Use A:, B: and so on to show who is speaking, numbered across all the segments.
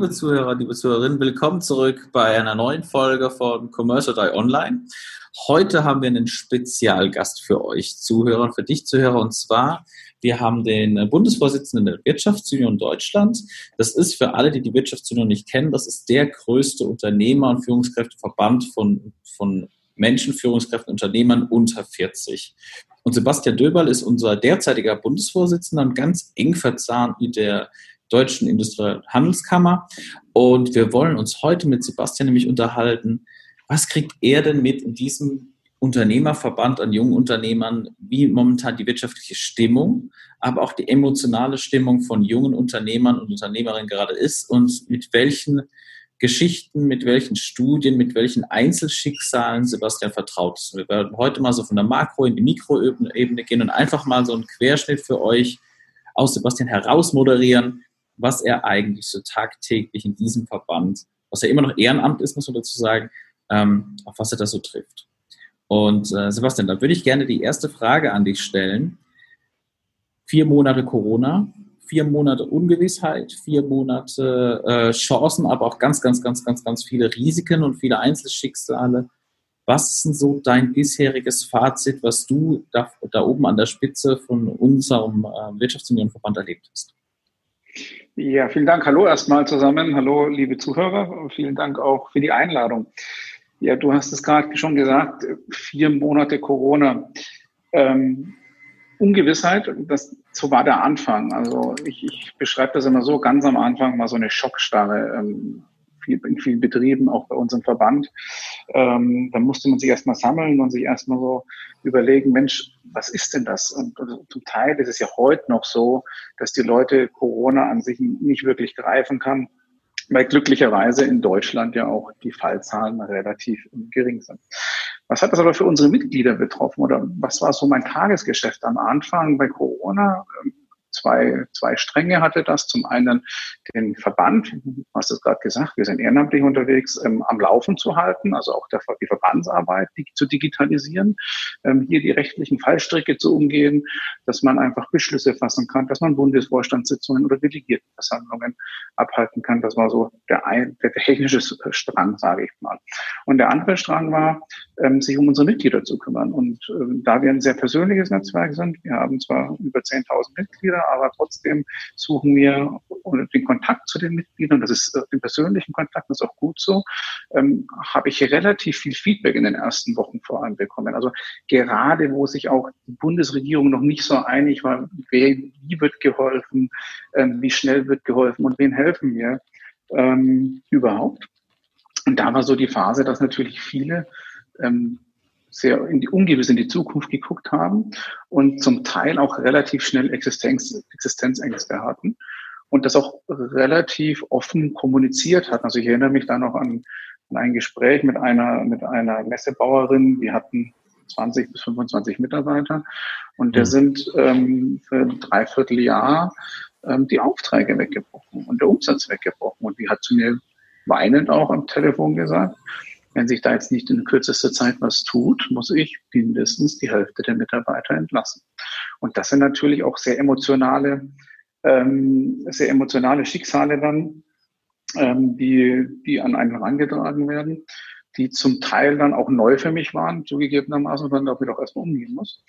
A: Liebe Zuhörer, liebe Zuhörerinnen, willkommen zurück bei einer neuen Folge von Commerce or Die Online. Heute haben wir einen Spezialgast für euch Zuhörer und für dich Zuhörer und zwar wir haben den Bundesvorsitzenden der Wirtschaftsunion Deutschland. Das ist für alle, die die Wirtschaftsunion nicht kennen, das ist der größte Unternehmer- und Führungskräfteverband von, von Menschen, Führungskräften, Unternehmern unter 40. Und Sebastian Döberl ist unser derzeitiger Bundesvorsitzender und ganz eng verzahnt mit der Deutschen Industriehandelskammer. Und wir wollen uns heute mit Sebastian nämlich unterhalten, was kriegt er denn mit in diesem Unternehmerverband an jungen Unternehmern, wie momentan die wirtschaftliche Stimmung, aber auch die emotionale Stimmung von jungen Unternehmern und Unternehmerinnen gerade ist und mit welchen Geschichten, mit welchen Studien, mit welchen Einzelschicksalen Sebastian vertraut ist. Wir werden heute mal so von der Makro- in die Mikroebene gehen und einfach mal so einen Querschnitt für euch aus Sebastian herausmoderieren, was er eigentlich so tagtäglich in diesem Verband, was ja immer noch Ehrenamt ist, muss man dazu sagen, ähm, auf was er da so trifft. Und äh, Sebastian, da würde ich gerne die erste Frage an dich stellen. Vier Monate Corona, vier Monate Ungewissheit, vier Monate äh, Chancen, aber auch ganz, ganz, ganz, ganz, ganz viele Risiken und viele Einzelschicksale. Was ist denn so dein bisheriges Fazit, was du da, da oben an der Spitze von unserem äh, Wirtschaftsunionverband erlebt hast?
B: Ja, vielen Dank. Hallo erstmal zusammen. Hallo, liebe Zuhörer. Vielen Dank auch für die Einladung. Ja, du hast es gerade schon gesagt, vier Monate Corona. Ähm, Ungewissheit, das, so war der Anfang. Also ich, ich beschreibe das immer so, ganz am Anfang war so eine Schockstarre. Ähm, viel, in vielen Betrieben, auch bei uns im Verband. Ähm, da musste man sich erstmal sammeln und sich erstmal so überlegen, Mensch, was ist denn das? Und, und zum Teil ist es ja heute noch so, dass die Leute Corona an sich nicht wirklich greifen kann, weil glücklicherweise in Deutschland ja auch die Fallzahlen relativ gering sind. Was hat das aber für unsere Mitglieder betroffen oder was war so mein Tagesgeschäft am Anfang bei Corona? Zwei, zwei Stränge hatte das. Zum einen den Verband, du hast es gerade gesagt, wir sind ehrenamtlich unterwegs, ähm, am Laufen zu halten, also auch der, die Verbandsarbeit die, zu digitalisieren, ähm, hier die rechtlichen Fallstricke zu umgehen, dass man einfach Beschlüsse fassen kann, dass man Bundesvorstandssitzungen oder Delegiertenversammlungen abhalten kann. Das war so der, ein, der technische Strang, sage ich mal. Und der andere Strang war, ähm, sich um unsere Mitglieder zu kümmern. Und ähm, da wir ein sehr persönliches Netzwerk sind, wir haben zwar über 10.000 Mitglieder, aber trotzdem suchen wir den Kontakt zu den Mitgliedern, das ist äh, den persönlichen Kontakt, das ist auch gut so, ähm, habe ich relativ viel Feedback in den ersten Wochen vor allem bekommen. Also gerade, wo sich auch die Bundesregierung noch nicht so einig war, wer, wie wird geholfen, ähm, wie schnell wird geholfen und wen helfen wir ähm, überhaupt. Und da war so die Phase, dass natürlich viele ähm, sehr in die ungewiss in die Zukunft geguckt haben und zum Teil auch relativ schnell Existenz, Existenzängste hatten und das auch relativ offen kommuniziert hatten. Also ich erinnere mich da noch an, an ein Gespräch mit einer, mit einer Messebauerin, die hatten 20 bis 25 Mitarbeiter und der mhm. sind ähm, für ein Dreivierteljahr ähm, die Aufträge weggebrochen und der Umsatz weggebrochen. Und die hat zu mir weinend auch am Telefon gesagt, wenn sich da jetzt nicht in kürzester Zeit was tut, muss ich mindestens die Hälfte der Mitarbeiter entlassen. Und das sind natürlich auch sehr emotionale, ähm, sehr emotionale Schicksale dann, ähm, die, die an einen herangetragen werden, die zum Teil dann auch neu für mich waren, zugegebenermaßen, und dann damit auch erstmal umgehen muss.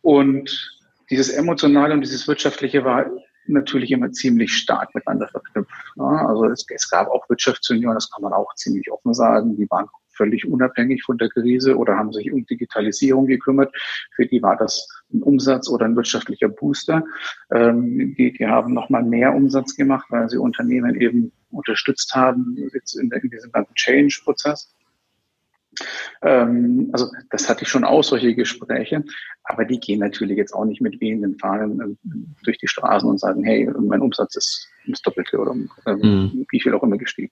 B: Und dieses Emotionale und dieses Wirtschaftliche war natürlich immer ziemlich stark miteinander verknüpft. Ne? Also es, es gab auch Wirtschaftsunion, das kann man auch ziemlich offen sagen, die waren völlig unabhängig von der Krise oder haben sich um Digitalisierung gekümmert. Für die war das ein Umsatz oder ein wirtschaftlicher Booster. Ähm, die, die haben nochmal mehr Umsatz gemacht, weil sie Unternehmen eben unterstützt haben jetzt in, in diesem ganzen Change-Prozess. Ähm, also das hatte ich schon auch, solche Gespräche. Aber die gehen natürlich jetzt auch nicht mit wehenden Fahnen äh, durch die Straßen und sagen, hey, mein Umsatz ist das Doppelte oder äh, mhm. wie viel auch immer gestiegen.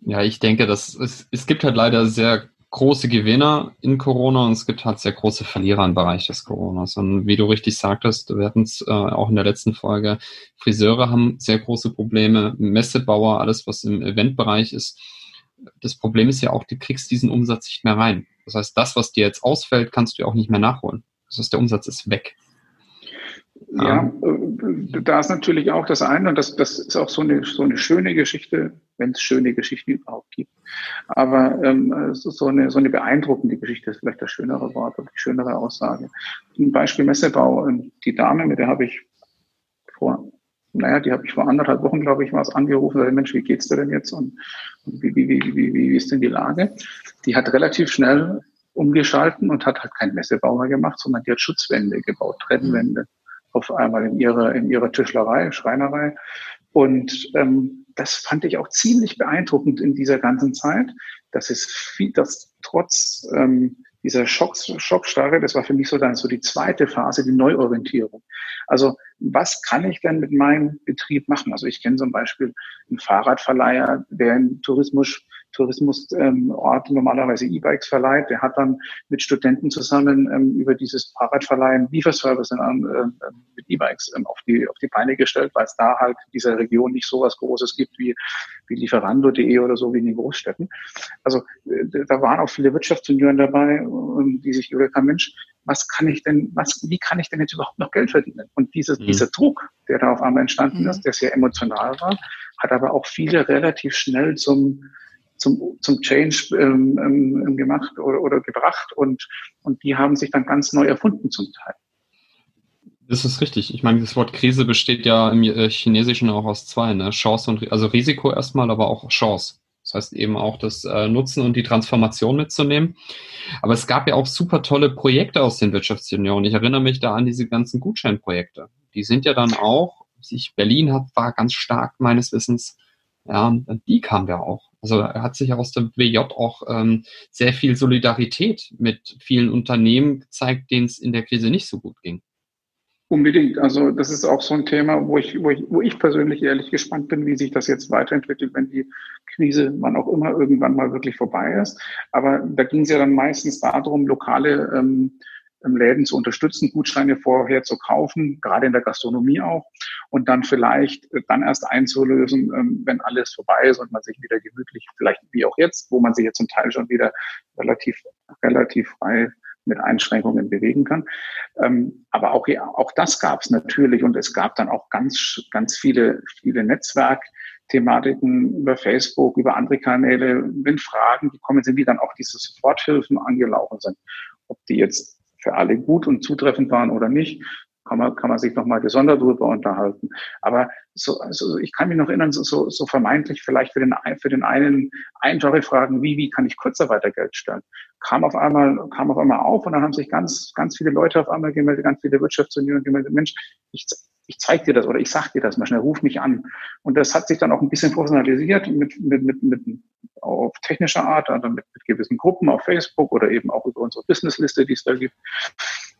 C: Ja, ich denke, dass es, es gibt halt leider sehr große Gewinner in Corona und es gibt halt sehr große Verlierer im Bereich des Coronas. Und wie du richtig sagtest, wir hatten es äh, auch in der letzten Folge, Friseure haben sehr große Probleme, Messebauer, alles was im Eventbereich ist. Das Problem ist ja auch, du kriegst diesen Umsatz nicht mehr rein. Das heißt, das, was dir jetzt ausfällt, kannst du auch nicht mehr nachholen. Das heißt, der Umsatz ist weg.
B: Ja, äh, da ist natürlich auch das eine, und das, das ist auch so eine, so eine schöne Geschichte, wenn es schöne Geschichten überhaupt gibt. Aber ähm, so, eine, so eine beeindruckende Geschichte ist vielleicht das schönere Wort oder die schönere Aussage. Ein Beispiel Messebau, ähm, die Dame, mit der habe ich vor, naja, die habe ich vor anderthalb Wochen, glaube ich, was angerufen, gesagt, Mensch, wie geht's dir denn jetzt und, und wie, wie, wie, wie, wie ist denn die Lage? Die hat relativ schnell umgeschalten und hat halt keinen Messebau mehr gemacht, sondern die hat Schutzwände gebaut, Trennwände auf einmal in ihrer, in ihrer Tischlerei, Schreinerei. Und ähm, das fand ich auch ziemlich beeindruckend in dieser ganzen Zeit, dass es viel, dass trotz ähm, dieser Schock, Schockstarre, das war für mich so dann so die zweite Phase, die Neuorientierung. Also was kann ich denn mit meinem Betrieb machen? Also ich kenne zum Beispiel einen Fahrradverleiher, der im Tourismus Tourismusort ähm, normalerweise E-Bikes verleiht. Der hat dann mit Studenten zusammen ähm, über dieses Fahrradverleihen Lieferservice ähm, äh, mit E-Bikes ähm, auf, die, auf die Beine gestellt, weil es da halt in dieser Region nicht so was Großes gibt wie, wie Lieferando.de oder so wie in den Großstädten. Also äh, da waren auch viele Wirtschaftsjunioren dabei, äh, die sich überlegt haben, Mensch, was kann ich denn, was, wie kann ich denn jetzt überhaupt noch Geld verdienen? Und dieses, mhm. dieser Druck, der da auf einmal entstanden mhm. ist, der sehr emotional war, hat aber auch viele relativ schnell zum, zum, zum Change ähm, ähm, gemacht oder, oder gebracht und, und die haben sich dann ganz neu erfunden zum Teil.
C: Das ist richtig. Ich meine, das Wort Krise besteht ja im äh, Chinesischen auch aus zwei, ne? Chance und also Risiko erstmal, aber auch Chance. Das heißt eben auch das äh, Nutzen und die Transformation mitzunehmen. Aber es gab ja auch super tolle Projekte aus den Wirtschaftsunionen. Ich erinnere mich da an diese ganzen Gutscheinprojekte. Die sind ja dann auch, sich Berlin hat, war ganz stark meines Wissens, ja, die kam ja auch. Also er hat sich aus der WJ auch ähm, sehr viel Solidarität mit vielen Unternehmen gezeigt, denen es in der Krise nicht so gut ging.
B: Unbedingt. Also das ist auch so ein Thema, wo ich, wo ich, wo ich persönlich ehrlich gespannt bin, wie sich das jetzt weiterentwickelt, wenn die Krise, wann auch immer, irgendwann mal wirklich vorbei ist. Aber da ging es ja dann meistens darum, lokale ähm, Läden zu unterstützen, Gutscheine vorher zu kaufen, gerade in der Gastronomie auch, und dann vielleicht äh, dann erst einzulösen, ähm, wenn alles vorbei ist und man sich wieder gemütlich, vielleicht wie auch jetzt, wo man sich jetzt zum Teil schon wieder relativ, relativ frei mit Einschränkungen bewegen kann. Ähm, aber auch, auch das gab es natürlich und es gab dann auch ganz, ganz viele, viele Netzwerkthematiken über Facebook, über andere Kanäle, wenn Fragen gekommen sind, wie dann auch diese Soforthilfen angelaufen sind. Ob die jetzt für alle gut und zutreffend waren oder nicht, kann man, kann man sich nochmal gesondert darüber unterhalten. Aber so, also ich kann mich noch erinnern, so, so, vermeintlich vielleicht für den, für den einen einfache Fragen, wie, wie kann ich Kurzarbeitergeld stellen? Kam auf einmal, kam auf einmal auf und dann haben sich ganz, ganz viele Leute auf einmal gemeldet, ganz viele Wirtschaftsunion gemeldet, Mensch, ich, ich zeig dir das oder ich sag dir das mal schnell, ruf mich an. Und das hat sich dann auch ein bisschen personalisiert mit, mit, mit, mit auf technischer Art, also mit, mit gewissen Gruppen auf Facebook oder eben auch über unsere Businessliste, die es da gibt.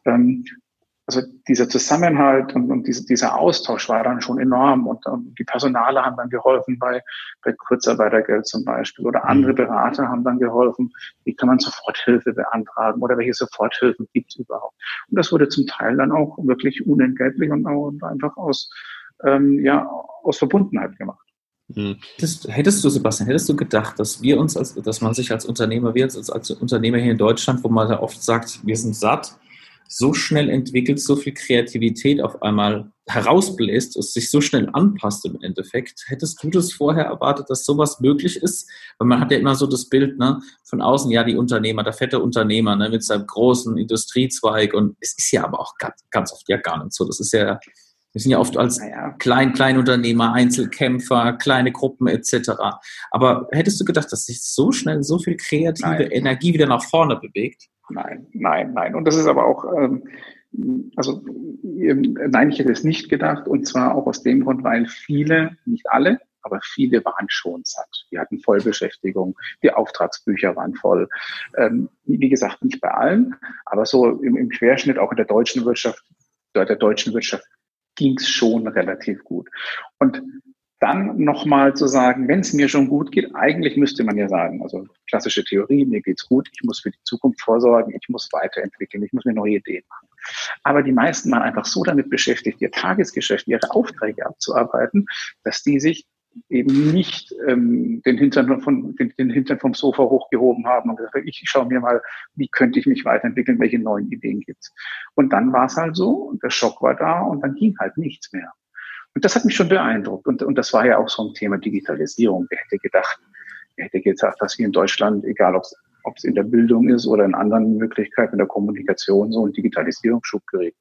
B: Ähm, also dieser Zusammenhalt und, und diese, dieser Austausch war dann schon enorm und, und die Personale haben dann geholfen bei, bei Kurzarbeitergeld zum Beispiel oder andere mhm. Berater haben dann geholfen, wie kann man Soforthilfe beantragen oder welche Soforthilfen gibt es überhaupt. Und das wurde zum Teil dann auch wirklich unentgeltlich und, auch einfach aus, ähm, ja, aus Verbundenheit gemacht.
A: Mhm. Hättest, hättest, du, Sebastian, hättest du gedacht, dass wir uns, als, dass man sich als Unternehmer, wir als, als Unternehmer hier in Deutschland, wo man ja oft sagt, wir sind satt, so schnell entwickelt, so viel Kreativität auf einmal herausbläst, es sich so schnell anpasst im Endeffekt. Hättest du das vorher erwartet, dass sowas möglich ist? Weil man hat ja immer so das Bild ne, von außen, ja, die Unternehmer, der fette Unternehmer ne, mit seinem großen Industriezweig und es ist ja aber auch ganz, ganz oft ja gar nicht so. Das ist ja, wir sind ja oft als Klein Kleinunternehmer, Einzelkämpfer, kleine Gruppen etc. Aber hättest du gedacht, dass sich so schnell so viel kreative Nein. Energie wieder nach vorne bewegt?
B: Nein, nein, nein. Und das ist aber auch, ähm, also nein, ich hätte es nicht gedacht. Und zwar auch aus dem Grund, weil viele, nicht alle, aber viele waren schon satt. Wir hatten Vollbeschäftigung, die Auftragsbücher waren voll. Ähm, wie gesagt, nicht bei allen, aber so im, im Querschnitt auch in der deutschen Wirtschaft, der deutschen Wirtschaft ging es schon relativ gut. Und dann nochmal zu sagen, wenn es mir schon gut geht, eigentlich müsste man ja sagen, also klassische Theorie, mir geht's gut, ich muss für die Zukunft vorsorgen, ich muss weiterentwickeln, ich muss mir neue Ideen machen. Aber die meisten waren einfach so damit beschäftigt, ihr Tagesgeschäft, ihre Aufträge abzuarbeiten, dass die sich eben nicht ähm, den, Hintern von, den, den Hintern vom Sofa hochgehoben haben und gesagt, ich schaue mir mal, wie könnte ich mich weiterentwickeln, welche neuen Ideen gibt's. Und dann war es halt so, der Schock war da und dann ging halt nichts mehr. Und das hat mich schon beeindruckt. Und, und das war ja auch so ein Thema Digitalisierung. Wer hätte gedacht, wer hätte gesagt, dass wir in Deutschland, egal ob es in der Bildung ist oder in anderen Möglichkeiten in der Kommunikation, so ein Digitalisierungsschub gerät.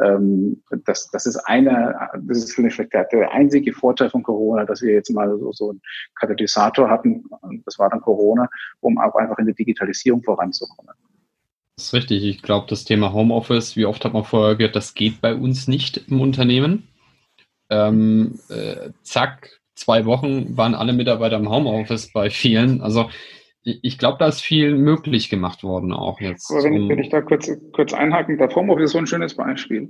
B: Ähm, das, das ist eine, das ist vielleicht der, der einzige Vorteil von Corona, dass wir jetzt mal so, so einen Katalysator hatten, das war dann Corona, um auch einfach in der Digitalisierung voranzukommen.
C: Das ist richtig. Ich glaube, das Thema Homeoffice, wie oft hat man vorher gehört, das geht bei uns nicht im Unternehmen. Ähm, äh, zack, zwei Wochen waren alle Mitarbeiter im Homeoffice bei vielen. Also ich glaube, da ist viel möglich gemacht worden auch jetzt.
B: Aber wenn, wenn ich da kurz, kurz einhaken darf, Homeoffice ist so ein schönes Beispiel.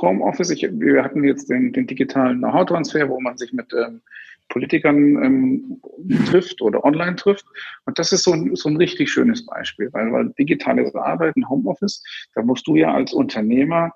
B: Homeoffice, ich, wir hatten jetzt den, den digitalen Know-how-Transfer, wo man sich mit ähm, Politikern ähm, trifft oder online trifft. Und das ist so ein, so ein richtig schönes Beispiel, weil, weil digitales Arbeiten, Homeoffice, da musst du ja als Unternehmer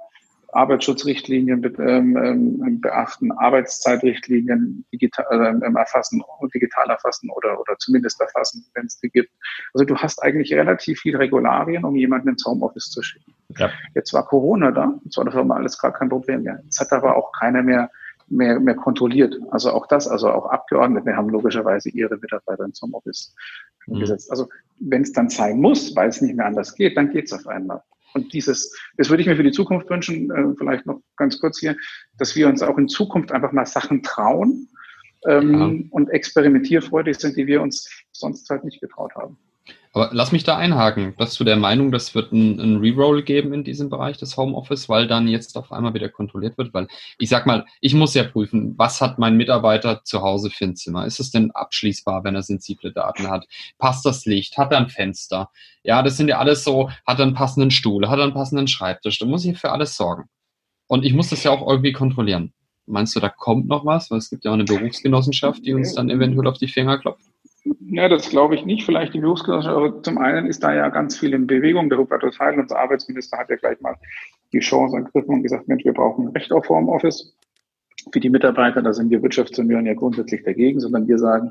B: Arbeitsschutzrichtlinien ähm, ähm, beachten, Arbeitszeitrichtlinien digital, ähm, erfassen und digital erfassen oder, oder zumindest erfassen, wenn es die gibt. Also du hast eigentlich relativ viel Regularien, um jemanden ins Homeoffice zu schicken. Ja. Jetzt war Corona da, jetzt war das aber alles gar kein Problem mehr. Jetzt hat aber auch keiner mehr mehr, mehr kontrolliert. Also auch das, also auch Abgeordnete haben logischerweise ihre Mitarbeiter ins Homeoffice mhm. gesetzt. Also wenn es dann sein muss, weil es nicht mehr anders geht, dann geht es auf einmal. Und dieses, das würde ich mir für die Zukunft wünschen, äh, vielleicht noch ganz kurz hier, dass wir uns auch in Zukunft einfach mal Sachen trauen ähm, ja. und experimentierfreudig sind, die wir uns sonst halt nicht getraut haben.
C: Aber lass mich da einhaken. Bist du der Meinung, das wird ein, ein Reroll geben in diesem Bereich des Homeoffice, weil dann jetzt auf einmal wieder kontrolliert wird? Weil ich sag mal, ich muss ja prüfen, was hat mein Mitarbeiter zu Hause für ein Zimmer? Ist es denn abschließbar, wenn er sensible Daten hat? Passt das Licht? Hat er ein Fenster? Ja, das sind ja alles so, hat er einen passenden Stuhl? Hat er einen passenden Schreibtisch? Da muss ich für alles sorgen. Und ich muss das ja auch irgendwie kontrollieren. Meinst du, da kommt noch was? Weil es gibt ja auch eine Berufsgenossenschaft, die uns dann eventuell auf die Finger klopft.
B: Ja, das glaube ich nicht. Vielleicht die Berufsgenossenschaft, aber zum einen ist da ja ganz viel in Bewegung. Der Hubertus Heil, unser Arbeitsminister, hat ja gleich mal die Chance ergriffen und gesagt, Mensch, wir brauchen ein Recht auf Homeoffice für die Mitarbeiter. Da sind wir Wirtschaftsunion ja grundsätzlich dagegen, sondern wir sagen,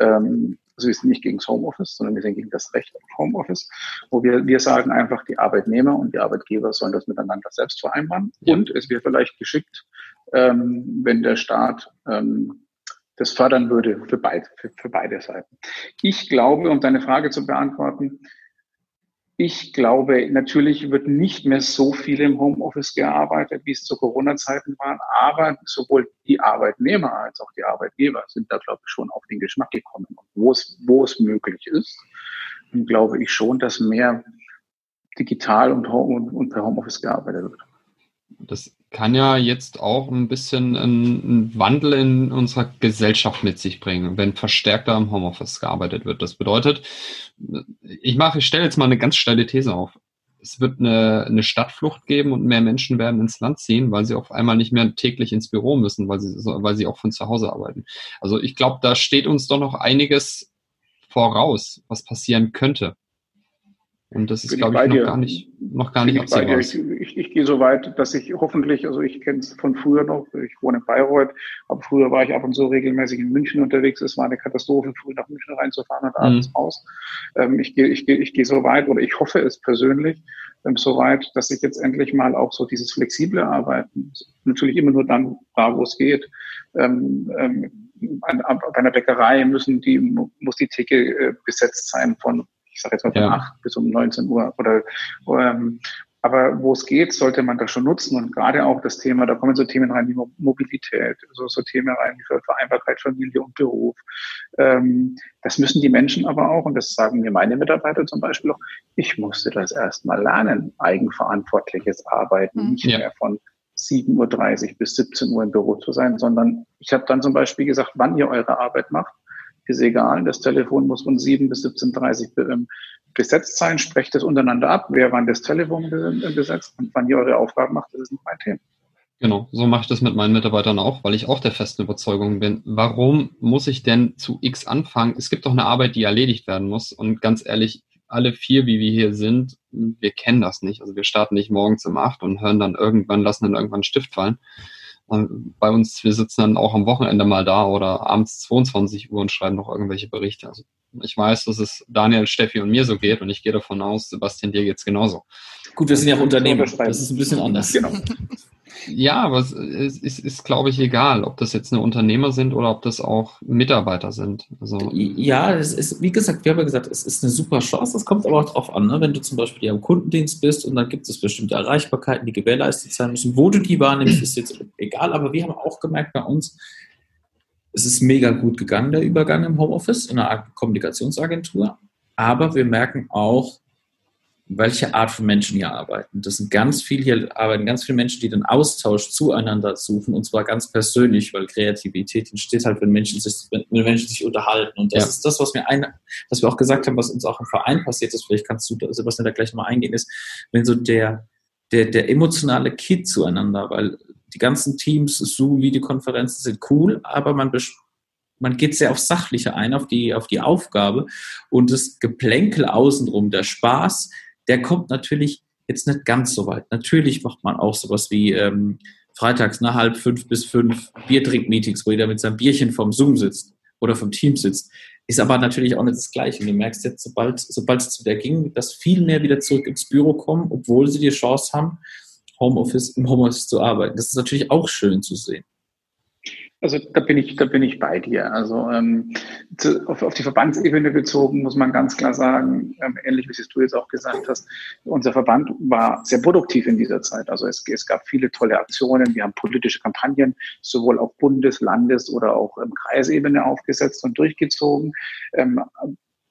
B: ähm, also wir sind nicht gegen das Homeoffice, sondern wir sind gegen das Recht auf Homeoffice, wo wir, wir sagen einfach, die Arbeitnehmer und die Arbeitgeber sollen das miteinander selbst vereinbaren. Ja. Und es wäre vielleicht geschickt, ähm, wenn der Staat ähm, das fördern würde für beide, für, für beide Seiten. Ich glaube, um deine Frage zu beantworten, ich glaube, natürlich wird nicht mehr so viel im Homeoffice gearbeitet, wie es zu Corona-Zeiten waren, aber sowohl die Arbeitnehmer als auch die Arbeitgeber sind da, glaube ich, schon auf den Geschmack gekommen. Und wo es, wo es möglich ist, glaube ich schon, dass mehr digital und, und, und per Homeoffice gearbeitet wird.
C: Das kann ja jetzt auch ein bisschen einen Wandel in unserer Gesellschaft mit sich bringen, wenn verstärkter im Homeoffice gearbeitet wird. Das bedeutet, ich mache, ich stelle jetzt mal eine ganz steile These auf. Es wird eine, eine Stadtflucht geben und mehr Menschen werden ins Land ziehen, weil sie auf einmal nicht mehr täglich ins Büro müssen, weil sie, weil sie auch von zu Hause arbeiten. Also ich glaube, da steht uns doch noch einiges voraus, was passieren könnte. Und das ist, glaube ich, noch gar nicht, noch gar nicht
B: absehbar. Ich, ich, ich, gehe so weit, dass ich hoffentlich, also ich kenne es von früher noch, ich wohne in Bayreuth, aber früher war ich ab und zu regelmäßig in München unterwegs. Es war eine Katastrophe, früh nach München reinzufahren und abends mhm. raus. Ähm, ich gehe ich gehe, ich gehe so weit oder ich hoffe es persönlich ähm, so weit, dass ich jetzt endlich mal auch so dieses flexible Arbeiten, natürlich immer nur dann da, wo es geht, ähm, ähm, bei einer Bäckerei müssen die, muss die Theke äh, besetzt sein von sage jetzt mal von ja. 8 bis um 19 Uhr oder ähm, aber wo es geht, sollte man das schon nutzen und gerade auch das Thema, da kommen so Themen rein wie Mobilität, so, so Themen rein wie Vereinbarkeit Familie und Beruf. Ähm, das müssen die Menschen aber auch, und das sagen mir meine Mitarbeiter zum Beispiel auch, ich musste das erstmal lernen, eigenverantwortliches Arbeiten, mhm. nicht ja. mehr von 7.30 Uhr bis 17 Uhr im Büro zu sein, sondern ich habe dann zum Beispiel gesagt, wann ihr eure Arbeit macht, ist egal. Das Telefon muss von 7 bis 17.30 Uhr ähm, besetzt sein. Sprecht es untereinander ab, wer wann das Telefon besetzt und wann ihr eure Aufgaben macht, das ist nicht mein Thema.
C: Genau, so mache ich das mit meinen Mitarbeitern auch, weil ich auch der festen Überzeugung bin. Warum muss ich denn zu X anfangen? Es gibt doch eine Arbeit, die erledigt werden muss. Und ganz ehrlich, alle vier, wie wir hier sind, wir kennen das nicht. Also wir starten nicht morgens um acht und hören dann irgendwann, lassen dann irgendwann einen Stift fallen. Bei uns, wir sitzen dann auch am Wochenende mal da oder abends 22 Uhr und schreiben noch irgendwelche Berichte. Also ich weiß, dass es Daniel, Steffi und mir so geht und ich gehe davon aus, Sebastian, dir geht's genauso.
A: Gut, wir sind ja auch Unternehmer. Das ist ein bisschen anders. Genau.
C: Ja, aber es ist, ist, ist glaube ich, egal, ob das jetzt eine Unternehmer sind oder ob das auch Mitarbeiter sind.
A: Also ja, es ist, wie gesagt, wir haben ja gesagt, es ist eine super Chance. Das kommt aber auch drauf an, ne? wenn du zum Beispiel am Kundendienst bist und dann gibt es bestimmte Erreichbarkeiten, die gewährleistet sein müssen. Wo du die wahrnimmst, ist jetzt egal. Aber wir haben auch gemerkt bei uns, es ist mega gut gegangen, der Übergang im Homeoffice, in einer Kommunikationsagentur. Aber wir merken auch, welche Art von Menschen hier arbeiten. Das sind ganz viele, hier arbeiten ganz viele Menschen, die den Austausch zueinander suchen und zwar ganz persönlich, weil Kreativität entsteht halt, wenn Menschen sich, wenn Menschen sich unterhalten. Und das ja. ist das, was wir ein, was wir auch gesagt haben, was uns auch im Verein passiert ist. Vielleicht kannst du, Sebastian, da gleich nochmal eingehen, ist, wenn so der, der, der emotionale Kit zueinander, weil die ganzen Teams, Zoom, Videokonferenzen sind cool, aber man man geht sehr auf Sachliche ein, auf die, auf die Aufgabe und das Geplänkel außenrum, der Spaß, der kommt natürlich jetzt nicht ganz so weit. Natürlich macht man auch sowas wie ähm, freitags nach halb fünf bis fünf Biertrink-Meetings, wo jeder mit seinem Bierchen vom Zoom sitzt oder vom Team sitzt. Ist aber natürlich auch nicht das Gleiche. Und du merkst jetzt, sobald, sobald es zu der ging, dass viel mehr wieder zurück ins Büro kommen, obwohl sie die Chance haben, Homeoffice, im Homeoffice zu arbeiten. Das ist natürlich auch schön zu sehen.
B: Also da bin ich, da bin ich bei dir. Also ähm, zu, auf, auf die Verbandsebene bezogen muss man ganz klar sagen, ähm, ähnlich wie es du jetzt auch gesagt hast, unser Verband war sehr produktiv in dieser Zeit. Also es, es gab viele tolle Aktionen. Wir haben politische Kampagnen sowohl auf Bundes-, Landes- oder auch ähm, Kreisebene aufgesetzt und durchgezogen. Ähm,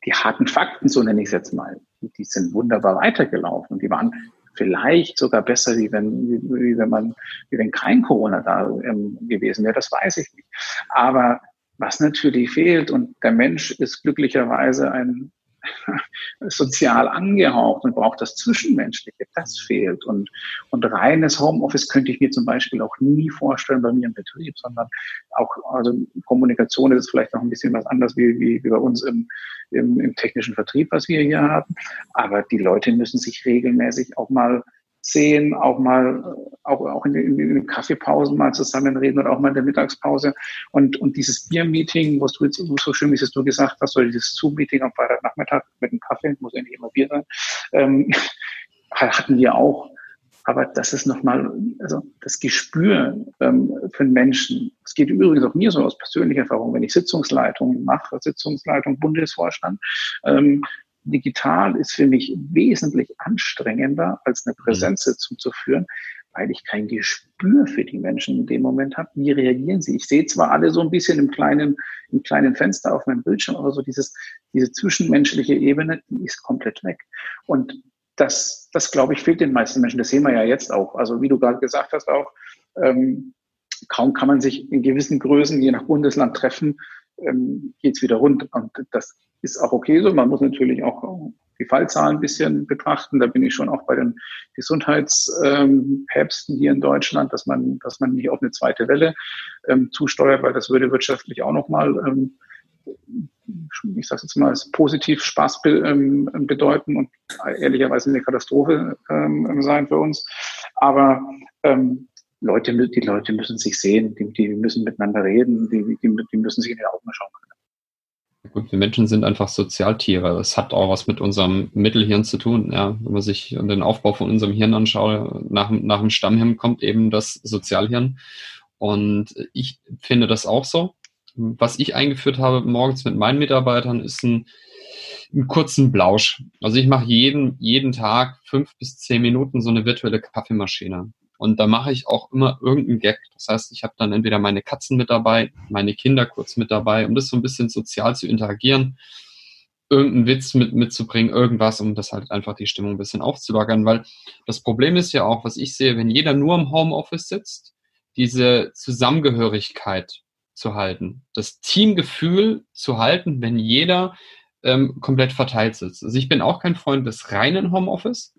B: die harten Fakten, so nenne ich es jetzt mal, die sind wunderbar weitergelaufen. Die waren vielleicht sogar besser, wie wenn, wie, wenn man, wie wenn kein Corona da ähm, gewesen wäre. Das weiß ich nicht. Aber was natürlich fehlt, und der Mensch ist glücklicherweise ein sozial angehaucht und braucht das Zwischenmenschliche. Das fehlt. Und, und reines Homeoffice könnte ich mir zum Beispiel auch nie vorstellen bei mir im Betrieb, sondern auch, also Kommunikation ist vielleicht noch ein bisschen was anderes wie, wie, wie bei uns im, im, im technischen Vertrieb, was wir hier haben. Aber die Leute müssen sich regelmäßig auch mal sehen, auch mal, auch, auch in, den, in den Kaffeepausen mal zusammenreden oder auch mal in der Mittagspause. Und, und dieses Bier-Meeting, was du jetzt so schön, wie es du gesagt hast, oder dieses Zoom-Meeting am Freitagnachmittag mit dem Kaffee, muss ja nicht immer Bier sein, ähm, hatten wir auch. Aber das ist nochmal, also das Gespür ähm, für den Menschen. Es geht übrigens auch mir so aus persönlicher Erfahrung, wenn ich Sitzungsleitung mache, Sitzungsleitung, Bundesvorstand, ähm, digital ist für mich wesentlich anstrengender, als eine mhm. Präsenzsitzung zu führen, weil ich kein Gespür für die Menschen in dem Moment habe. Wie reagieren sie? Ich sehe zwar alle so ein bisschen im kleinen, im kleinen Fenster auf meinem Bildschirm, aber so dieses, diese zwischenmenschliche Ebene, die ist komplett weg. Und das, das glaube ich, fehlt den meisten Menschen. Das sehen wir ja jetzt auch. Also wie du gerade gesagt hast auch, ähm, kaum kann man sich in gewissen Größen je nach Bundesland treffen, ähm, geht es wieder rund. Und das ist auch okay so. Man muss natürlich auch die Fallzahlen ein bisschen betrachten. Da bin ich schon auch bei den Gesundheitspäpsten hier in Deutschland, dass man, dass man nicht auf eine zweite Welle ähm, zusteuert, weil das würde wirtschaftlich auch nochmal, ähm, ich sage jetzt mal, positiv Spaß be, ähm, bedeuten und ehrlicherweise eine Katastrophe ähm, sein für uns. Aber ähm, Leute, die Leute müssen sich sehen, die, die müssen miteinander reden, die, die, die müssen sich in die Augen schauen können.
C: Gut, wir Menschen sind einfach Sozialtiere. Das hat auch was mit unserem Mittelhirn zu tun. Ja, wenn man sich den Aufbau von unserem Hirn anschaut, nach, nach dem Stammhirn kommt eben das Sozialhirn. Und ich finde das auch so. Was ich eingeführt habe morgens mit meinen Mitarbeitern ist ein, einen kurzen Blausch. Also ich mache jeden, jeden Tag fünf bis zehn Minuten so eine virtuelle Kaffeemaschine. Und da mache ich auch immer irgendeinen Gag. Das heißt, ich habe dann entweder meine Katzen mit dabei, meine Kinder kurz mit dabei, um das so ein bisschen sozial zu interagieren, irgendeinen Witz mit, mitzubringen, irgendwas, um das halt einfach die Stimmung ein bisschen aufzulockern. Weil das Problem ist ja auch, was ich sehe, wenn jeder nur im Homeoffice sitzt, diese Zusammengehörigkeit zu halten, das Teamgefühl zu halten, wenn jeder ähm, komplett verteilt sitzt. Also ich bin auch kein Freund des reinen Homeoffice,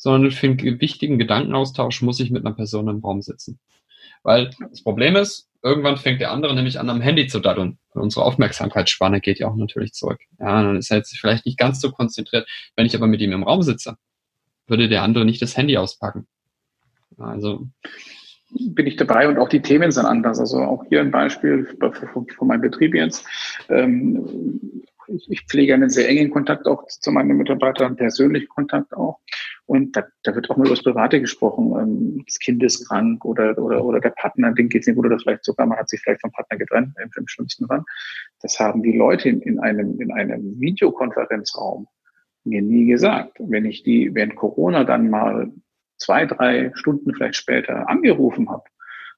C: sondern für einen wichtigen Gedankenaustausch muss ich mit einer Person im Raum sitzen. Weil das Problem ist, irgendwann fängt der andere nämlich an, am Handy zu daddeln. Und unsere Aufmerksamkeitsspanne geht ja auch natürlich zurück. Ja, dann ist er jetzt vielleicht nicht ganz so konzentriert. Wenn ich aber mit ihm im Raum sitze, würde der andere nicht das Handy auspacken.
B: Also bin ich dabei und auch die Themen sind anders. Also auch hier ein Beispiel von meinem Betrieb jetzt. Ähm, ich, pflege einen sehr engen Kontakt auch zu meinen Mitarbeitern, persönlichen Kontakt auch. Und da, da wird auch mal über das Private gesprochen. Ähm, das Kind ist krank oder, oder, oder der Partner, dem geht es nicht gut oder vielleicht sogar, man hat sich vielleicht vom Partner getrennt, im, im schlimmsten Fall. Das haben die Leute in, in, einem, in einem Videokonferenzraum mir nie gesagt. Wenn ich die während Corona dann mal zwei, drei Stunden vielleicht später angerufen habe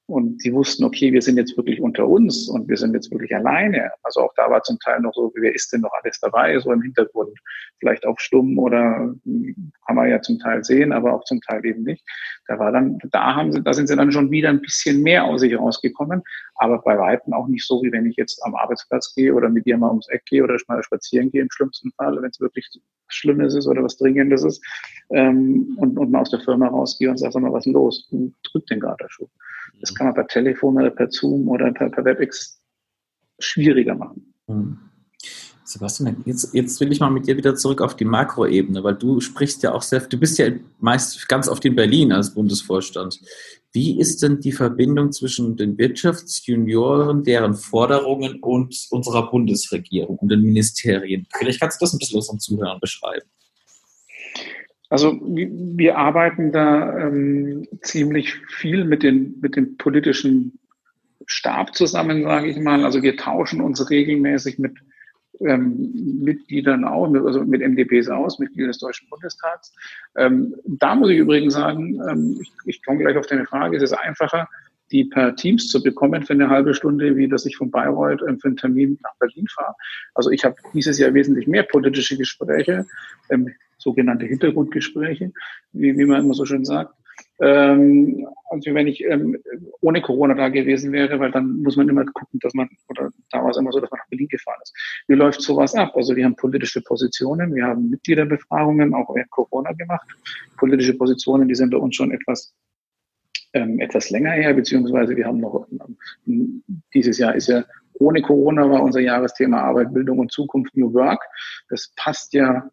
B: und sie wussten, okay, wir sind jetzt wirklich unter uns und wir sind jetzt wirklich alleine. Also auch da war zum Teil noch so, wer ist denn noch alles dabei, so im Hintergrund, vielleicht auch stumm oder hm, kann man ja zum Teil sehen, aber auch zum Teil eben nicht. Da war dann, da haben sie, da sind sie dann schon wieder ein bisschen mehr aus sich rausgekommen, aber bei Weitem auch nicht so, wie wenn ich jetzt am Arbeitsplatz gehe oder mit ihr mal ums Eck gehe oder mal spazieren gehe im schlimmsten Fall, wenn es wirklich Schlimmes ist oder was Dringendes ist ähm, und, und mal aus der Firma rausgehe und sage, sag mal, was ist los? Drückt den gerade der Schuh. Das kann man per Telefon oder per Zoom oder per, per WebEx schwieriger machen.
A: Mhm. Sebastian, jetzt, jetzt will ich mal mit dir wieder zurück auf die Makroebene, weil du sprichst ja auch sehr, du bist ja meist ganz oft in Berlin als Bundesvorstand. Wie ist denn die Verbindung zwischen den Wirtschaftsjunioren, deren Forderungen und unserer Bundesregierung und den Ministerien? Vielleicht kannst du das ein bisschen unseren Zuhörern beschreiben.
B: Also wir arbeiten da ähm, ziemlich viel mit den, mit dem politischen Stab zusammen, sage ich mal. Also wir tauschen uns regelmäßig mit ähm, Mitgliedern aus, also mit MDPs aus, Mitglieder des Deutschen Bundestags. Ähm, da muss ich übrigens sagen, ähm, ich, ich komme gleich auf deine Frage, es ist einfacher, die per Teams zu bekommen für eine halbe Stunde, wie dass ich von Bayreuth ähm, für einen Termin nach Berlin fahre. Also ich habe dieses Jahr wesentlich mehr politische Gespräche. Sogenannte Hintergrundgespräche, wie, wie man immer so schön sagt. Ähm, also wenn ich ähm, ohne Corona da gewesen wäre, weil dann muss man immer gucken, dass man, oder da war es immer so, dass man nach Berlin gefahren ist. Wie läuft sowas ab? Also wir haben politische Positionen, wir haben Mitgliederbefragungen auch während Corona gemacht. Politische Positionen, die sind bei uns schon etwas ähm, etwas länger her, beziehungsweise wir haben noch, ähm, dieses Jahr ist ja ohne Corona war unser Jahresthema Arbeit, Bildung und Zukunft New Work. Das passt ja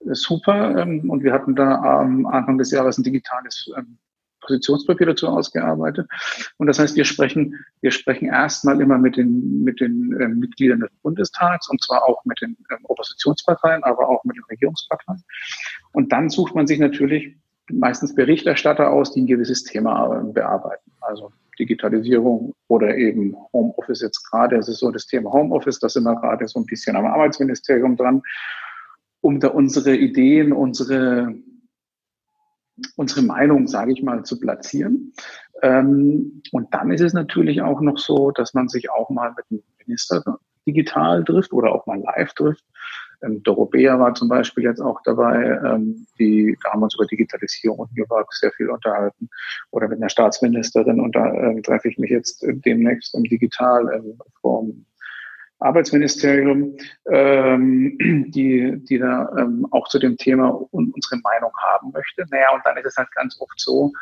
B: super. Ähm, und wir hatten da am Anfang des Jahres ein digitales ähm, Positionspapier dazu ausgearbeitet. Und das heißt, wir sprechen, wir sprechen erstmal immer mit den, mit den äh, Mitgliedern des Bundestags und zwar auch mit den ähm, Oppositionsparteien, aber auch mit den Regierungsparteien. Und dann sucht man sich natürlich meistens Berichterstatter aus, die ein gewisses Thema äh, bearbeiten. Also Digitalisierung oder eben Homeoffice jetzt gerade. Es ist so das Thema Homeoffice, da sind wir gerade so ein bisschen am Arbeitsministerium dran um da unsere Ideen, unsere, unsere Meinung, sage ich mal, zu platzieren. Ähm, und dann ist es natürlich auch noch so, dass man sich auch mal mit dem Minister digital trifft oder auch mal live trifft. Ähm, Dorothea war zum Beispiel jetzt auch dabei, ähm, die, da haben wir uns über Digitalisierung und New sehr viel unterhalten. Oder mit einer Staatsministerin und da äh, treffe ich mich jetzt demnächst im Digital ähm, vom Arbeitsministerium, ähm, die, die da ähm, auch zu dem Thema un unsere Meinung haben möchte. Naja, und dann ist es halt ganz oft so,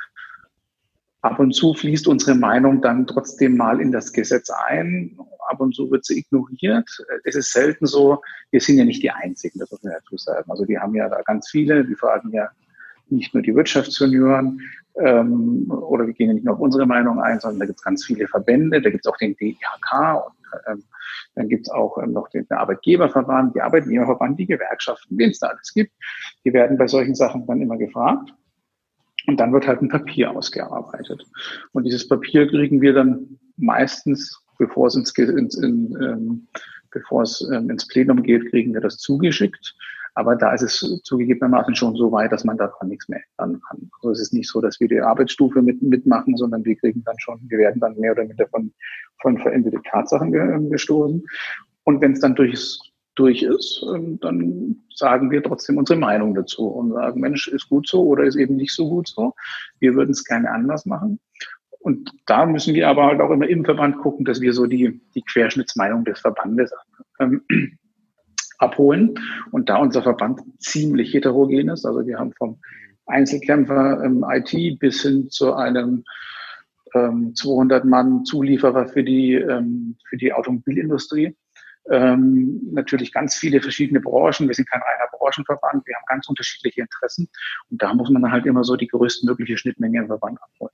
B: ab und zu fließt unsere Meinung dann trotzdem mal in das Gesetz ein. Ab und zu wird sie ignoriert. Es ist selten so, wir sind ja nicht die Einzigen, das muss man dazu sagen. Also die haben ja da ganz viele, die fragen ja nicht nur die Wirtschaftsjunioren ähm, oder wir gehen ja nicht nur auf unsere Meinung ein, sondern da gibt es ganz viele Verbände, da gibt es auch den DIHK und ähm, dann gibt es auch ähm, noch den Arbeitgeberverband, die Arbeitnehmerverband, die Gewerkschaften, wen es da alles gibt. Die werden bei solchen Sachen dann immer gefragt. Und dann wird halt ein Papier ausgearbeitet. Und dieses Papier kriegen wir dann meistens, bevor es ins, ins, in, ähm, bevor es ähm, ins Plenum geht, kriegen wir das zugeschickt. Aber da ist es zugegebenermaßen schon so weit, dass man daran nichts mehr ändern kann. Also es ist nicht so, dass wir die Arbeitsstufe mit, mitmachen, sondern wir kriegen dann schon, wir werden dann mehr oder minder von, von veränderte Tatsachen ähm, gestoßen. Und wenn es dann durch, durch ist, ähm, dann sagen wir trotzdem unsere Meinung dazu und sagen, Mensch, ist gut so oder ist eben nicht so gut so. Wir würden es gerne anders machen. Und da müssen wir aber halt auch immer im Verband gucken, dass wir so die, die Querschnittsmeinung des Verbandes ähm, abholen. Und da unser Verband ziemlich heterogen ist, also wir haben vom Einzelkämpfer im IT bis hin zu einem ähm, 200 Mann Zulieferer für die, ähm, für die Automobilindustrie. Ähm, natürlich ganz viele verschiedene Branchen. Wir sind kein reiner Branchenverband. Wir haben ganz unterschiedliche Interessen. Und da muss man halt immer so die größtmögliche Schnittmenge im Verband abholen.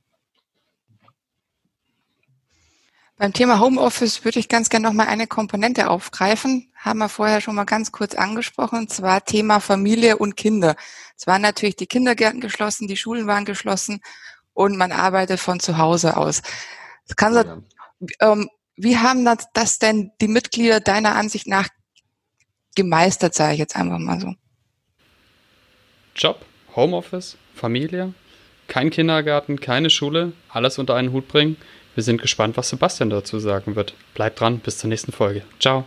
D: Beim Thema Homeoffice würde ich ganz gerne noch mal eine Komponente aufgreifen. Haben wir vorher schon mal ganz kurz angesprochen, und zwar Thema Familie und Kinder. Es waren natürlich die Kindergärten geschlossen, die Schulen waren geschlossen und man arbeitet von zu Hause aus. Kann ja. ähm, wie haben das, das denn die Mitglieder deiner Ansicht nach gemeistert, sage ich jetzt einfach mal so?
C: Job, Homeoffice, Familie, kein Kindergarten, keine Schule, alles unter einen Hut bringen – wir sind gespannt, was Sebastian dazu sagen wird. Bleibt dran, bis zur nächsten Folge. Ciao.